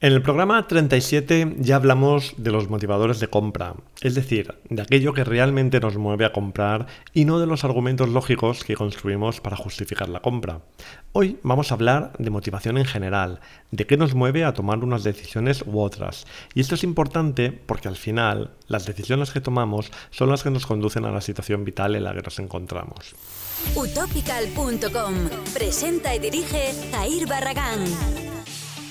En el programa 37 ya hablamos de los motivadores de compra, es decir, de aquello que realmente nos mueve a comprar y no de los argumentos lógicos que construimos para justificar la compra. Hoy vamos a hablar de motivación en general, de qué nos mueve a tomar unas decisiones u otras. Y esto es importante porque al final las decisiones que tomamos son las que nos conducen a la situación vital en la que nos encontramos. Utopical.com presenta y dirige Jair Barragán.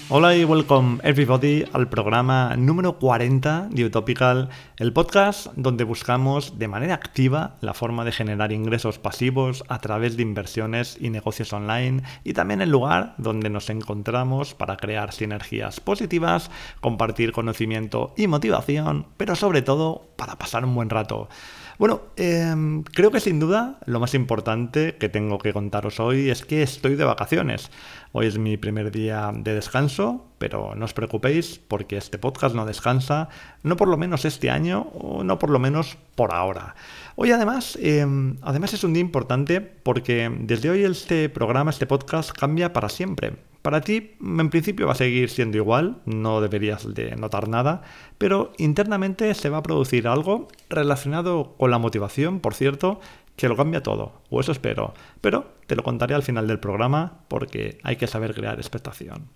Hola y welcome everybody al programa número 40 de Utopical, el podcast donde buscamos de manera activa la forma de generar ingresos pasivos a través de inversiones y negocios online y también el lugar donde nos encontramos para crear sinergias positivas, compartir conocimiento y motivación, pero sobre todo para pasar un buen rato. Bueno, em, creo que sin duda lo más importante que tengo que contaros hoy es que estoy de vacaciones. Hoy es mi primer día de descanso, pero no os preocupéis porque este podcast no descansa, no por lo menos este año o no por lo menos por ahora. Hoy además, em, además es un día importante porque desde hoy este programa, este podcast cambia para siempre. Para ti, en principio va a seguir siendo igual, no deberías de notar nada, pero internamente se va a producir algo relacionado con la motivación, por cierto, que lo cambia todo, o eso espero, pero te lo contaré al final del programa porque hay que saber crear expectación.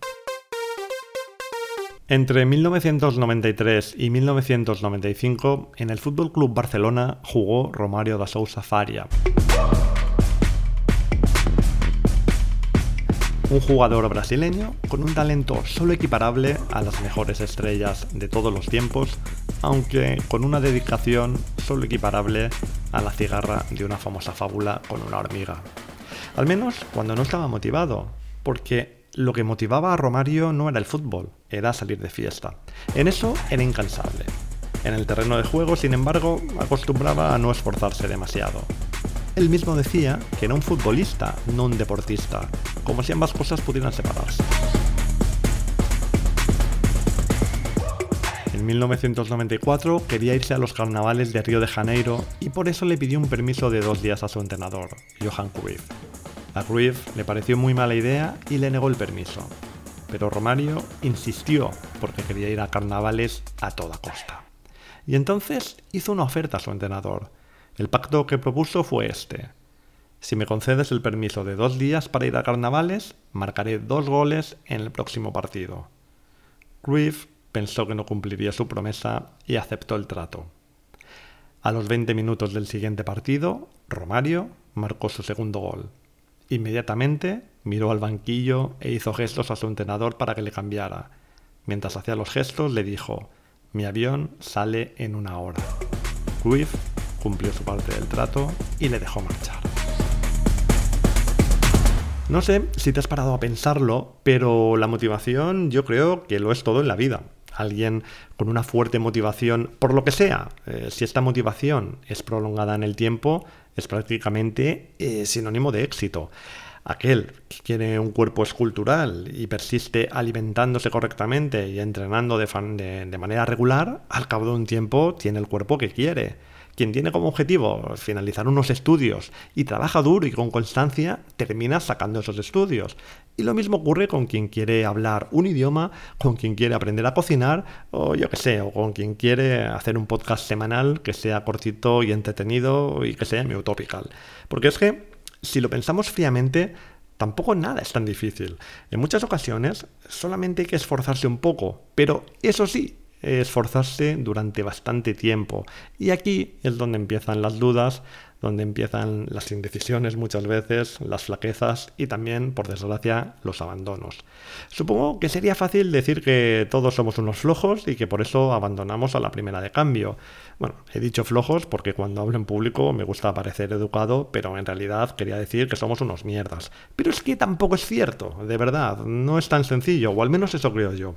Entre 1993 y 1995, en el Fútbol Club Barcelona jugó Romario da Sousa Faria. un jugador brasileño con un talento solo equiparable a las mejores estrellas de todos los tiempos, aunque con una dedicación solo equiparable a la cigarra de una famosa fábula con una hormiga. Al menos cuando no estaba motivado, porque lo que motivaba a Romario no era el fútbol, era salir de fiesta. En eso era incansable. En el terreno de juego, sin embargo, acostumbraba a no esforzarse demasiado. Él mismo decía que era un futbolista, no un deportista, como si ambas cosas pudieran separarse. En 1994 quería irse a los carnavales de Río de Janeiro y por eso le pidió un permiso de dos días a su entrenador, Johan Cruyff. A Cruyff le pareció muy mala idea y le negó el permiso, pero Romario insistió porque quería ir a carnavales a toda costa. Y entonces hizo una oferta a su entrenador, el pacto que propuso fue este. Si me concedes el permiso de dos días para ir a carnavales, marcaré dos goles en el próximo partido. Cruyff pensó que no cumpliría su promesa y aceptó el trato. A los 20 minutos del siguiente partido, Romario marcó su segundo gol. Inmediatamente miró al banquillo e hizo gestos a su entrenador para que le cambiara. Mientras hacía los gestos le dijo, mi avión sale en una hora. Cruyff cumplió su parte del trato y le dejó marchar. No sé si te has parado a pensarlo, pero la motivación yo creo que lo es todo en la vida. Alguien con una fuerte motivación, por lo que sea, eh, si esta motivación es prolongada en el tiempo, es prácticamente eh, sinónimo de éxito. Aquel que quiere un cuerpo escultural y persiste alimentándose correctamente y entrenando de manera regular, al cabo de un tiempo tiene el cuerpo que quiere. Quien tiene como objetivo finalizar unos estudios y trabaja duro y con constancia, termina sacando esos estudios. Y lo mismo ocurre con quien quiere hablar un idioma, con quien quiere aprender a cocinar, o yo qué sé, o con quien quiere hacer un podcast semanal que sea cortito y entretenido y que sea mi utopical. Porque es que, si lo pensamos fríamente, tampoco nada es tan difícil. En muchas ocasiones solamente hay que esforzarse un poco, pero eso sí, esforzarse durante bastante tiempo. Y aquí es donde empiezan las dudas, donde empiezan las indecisiones muchas veces, las flaquezas y también, por desgracia, los abandonos. Supongo que sería fácil decir que todos somos unos flojos y que por eso abandonamos a la primera de cambio. Bueno, he dicho flojos porque cuando hablo en público me gusta parecer educado, pero en realidad quería decir que somos unos mierdas. Pero es que tampoco es cierto, de verdad, no es tan sencillo, o al menos eso creo yo.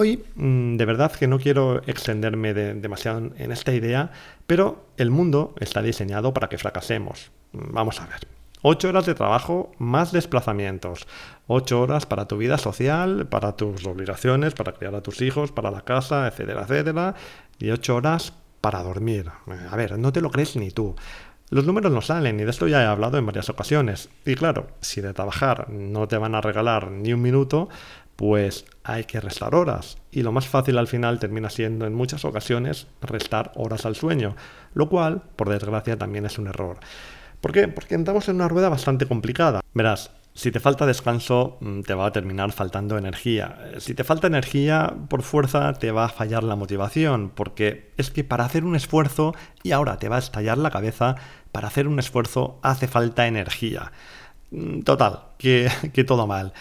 Hoy, mm, de verdad que no quiero extenderme demasiado en esta idea, pero el mundo está diseñado para que fracasemos. Mm, vamos a ver. Ocho horas de trabajo más desplazamientos. Ocho horas para tu vida social, para tus obligaciones, para criar a tus hijos, para la casa, etcétera, etcétera. Y ocho horas para dormir. A ver, no te lo crees ni tú. Los números no salen y de esto ya he hablado en varias ocasiones. Y claro, si de trabajar no te van a regalar ni un minuto, pues hay que restar horas. Y lo más fácil al final termina siendo en muchas ocasiones restar horas al sueño, lo cual, por desgracia, también es un error. ¿Por qué? Porque entramos en una rueda bastante complicada. Verás, si te falta descanso, mm, te va a terminar faltando energía. Si te falta energía, por fuerza te va a fallar la motivación, porque es que para hacer un esfuerzo, y ahora te va a estallar la cabeza, para hacer un esfuerzo hace falta energía. Mm, total, que, que todo mal.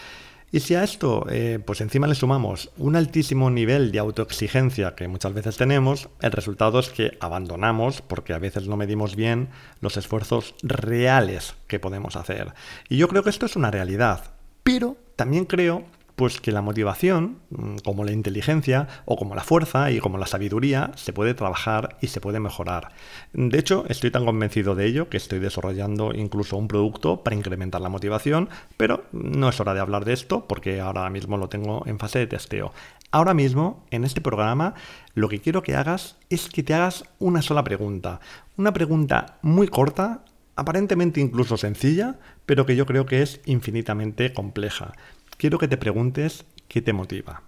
Y si a esto, eh, pues encima le sumamos un altísimo nivel de autoexigencia que muchas veces tenemos, el resultado es que abandonamos, porque a veces no medimos bien los esfuerzos reales que podemos hacer. Y yo creo que esto es una realidad. Pero también creo pues que la motivación, mm, como la inteligencia o como la fuerza y como la sabiduría, se puede trabajar y se puede mejorar. De hecho, estoy tan convencido de ello que estoy desarrollando incluso un producto para incrementar la motivación, pero no es hora de hablar de esto porque ahora mismo lo tengo en fase de testeo. Ahora mismo, en este programa, lo que quiero que hagas es que te hagas una sola pregunta. Una pregunta muy corta, aparentemente incluso sencilla, pero que yo creo que es infinitamente compleja quiero que te preguntes qué te motiva.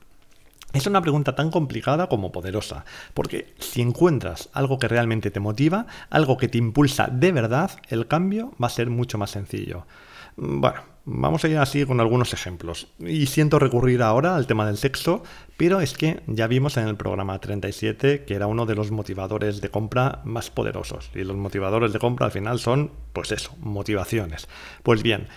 Es una pregunta tan complicada como poderosa, porque si encuentras algo que realmente te motiva, algo que te impulsa de verdad, el cambio va a ser mucho más sencillo. Bueno, vamos a ir así con algunos ejemplos. Y siento recurrir ahora al tema del sexo, pero es que ya vimos en el programa 37 que era uno de los motivadores de compra más poderosos. Y los motivadores de compra al final son, pues eso, motivaciones. Pues bien,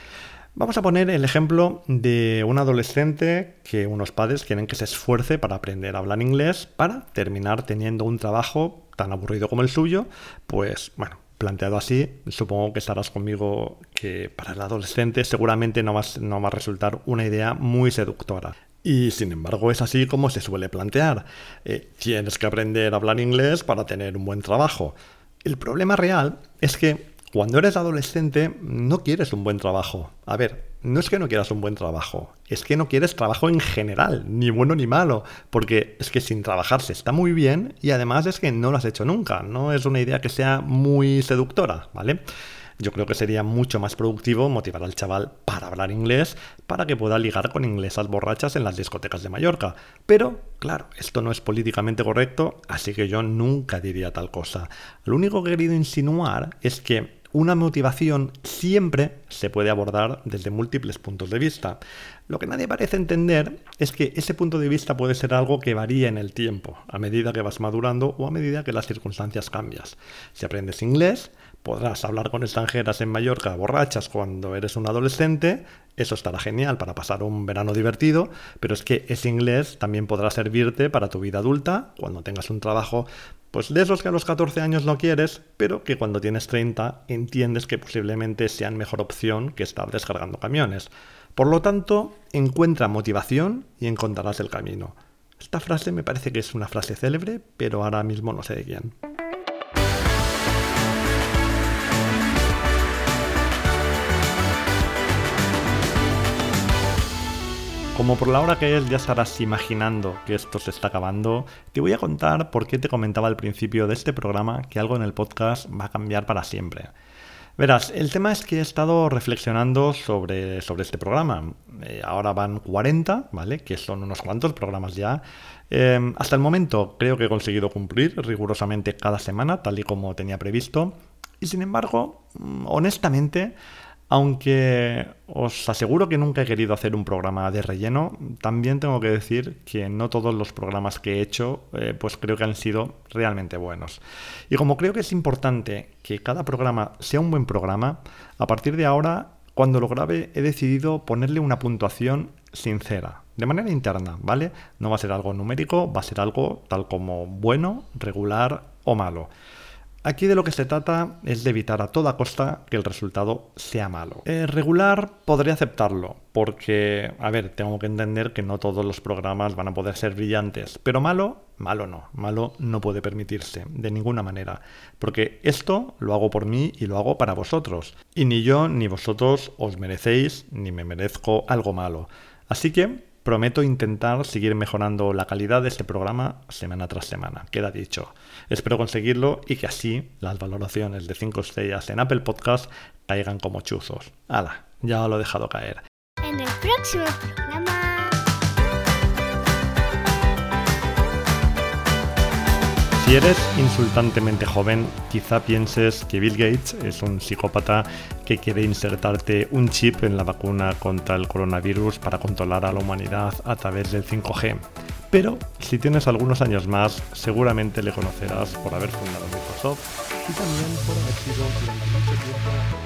Vamos a poner el ejemplo de un adolescente que unos padres quieren que se esfuerce para aprender a hablar inglés para terminar teniendo un trabajo tan aburrido como el suyo, pues bueno, planteado así, supongo que estarás conmigo que para el adolescente seguramente no va, no a resultar una idea muy seductora. Y sin embargo es así como se suele plantear. Eh, tienes que aprender a hablar inglés para tener un buen trabajo. El problema real es que cuando eres adolescente no quieres un buen trabajo. A ver, no es que no quieras un buen trabajo, es que no quieres trabajo en general, ni bueno ni malo, porque es que sin trabajar se está muy bien y además es que no lo has hecho nunca, no es una idea que sea muy seductora, ¿vale? Yo creo que sería mucho más productivo motivar al chaval para hablar inglés, para que pueda ligar con inglesas borrachas en las discotecas de Mallorca. Pero, claro, esto no es políticamente correcto, así que yo nunca diría tal cosa. Lo único que he querido insinuar es que una motivación siempre se puede abordar desde múltiples puntos de vista. Lo que nadie parece entender es que ese punto de vista puede ser algo que varía en el tiempo, a medida que vas madurando o a medida que las circunstancias cambias. Si aprendes inglés, podrás hablar con extranjeras en Mallorca borrachas cuando eres un adolescente, eso estará genial para pasar un verano divertido, pero es que ese inglés también podrá servirte para tu vida adulta, cuando tengas un trabajo pues de esos que a los 14 años no quieres, pero que cuando tienes 30 entiendes que posiblemente sean mejor opción que estar descargando camiones. Por lo tanto, encuentra motivación y encontrarás el camino. Esta frase me parece que es una frase célebre, pero ahora mismo no sé de quién. Como por la hora que es ya estarás imaginando que esto se está acabando, te voy a contar por qué te comentaba al principio de este programa que algo en el podcast va a cambiar para siempre. Verás, el tema es que he estado reflexionando sobre, sobre este programa. Eh, ahora van 40, ¿vale? Que son unos cuantos programas ya. Em, hasta el momento creo que he conseguido cumplir rigurosamente cada semana, tal y como tenía previsto. Y sin embargo, mm, honestamente, aunque os aseguro que nunca he querido hacer un programa de relleno, también tengo que decir que no todos los programas que he hecho eh, pues creo que han sido realmente buenos. Y como creo que es importante que cada programa sea un buen programa, a partir de ahora, cuando lo grabe, he decidido ponerle una puntuación sincera, de manera interna, ¿vale? No va a ser algo numérico, va a ser algo tal como bueno, regular o malo. Aquí de lo que se trata es de evitar a toda costa que el resultado sea malo. Eh, regular podría aceptarlo, porque, a ver, tengo que entender que no todos los programas van a poder ser brillantes, pero malo, malo no, malo no puede permitirse, de ninguna manera, porque esto lo hago por mí y lo hago para vosotros, y ni yo ni vosotros os merecéis ni me merezco algo malo. Así que Prometo intentar seguir mejorando la calidad de este programa semana tras semana, queda dicho. Espero conseguirlo y que así las valoraciones de 5 estrellas en Apple Podcast caigan como chuzos. ¡Hala! Ya lo he dejado caer. En el próximo Si eres insultantemente joven, quizá pienses que Bill Gates es un psicópata que quiere insertarte un chip en la vacuna contra el coronavirus para controlar a la humanidad a través del 5G. Pero si tienes algunos años más, seguramente le conocerás por haber fundado Microsoft y también por haber sido durante mucho tiempo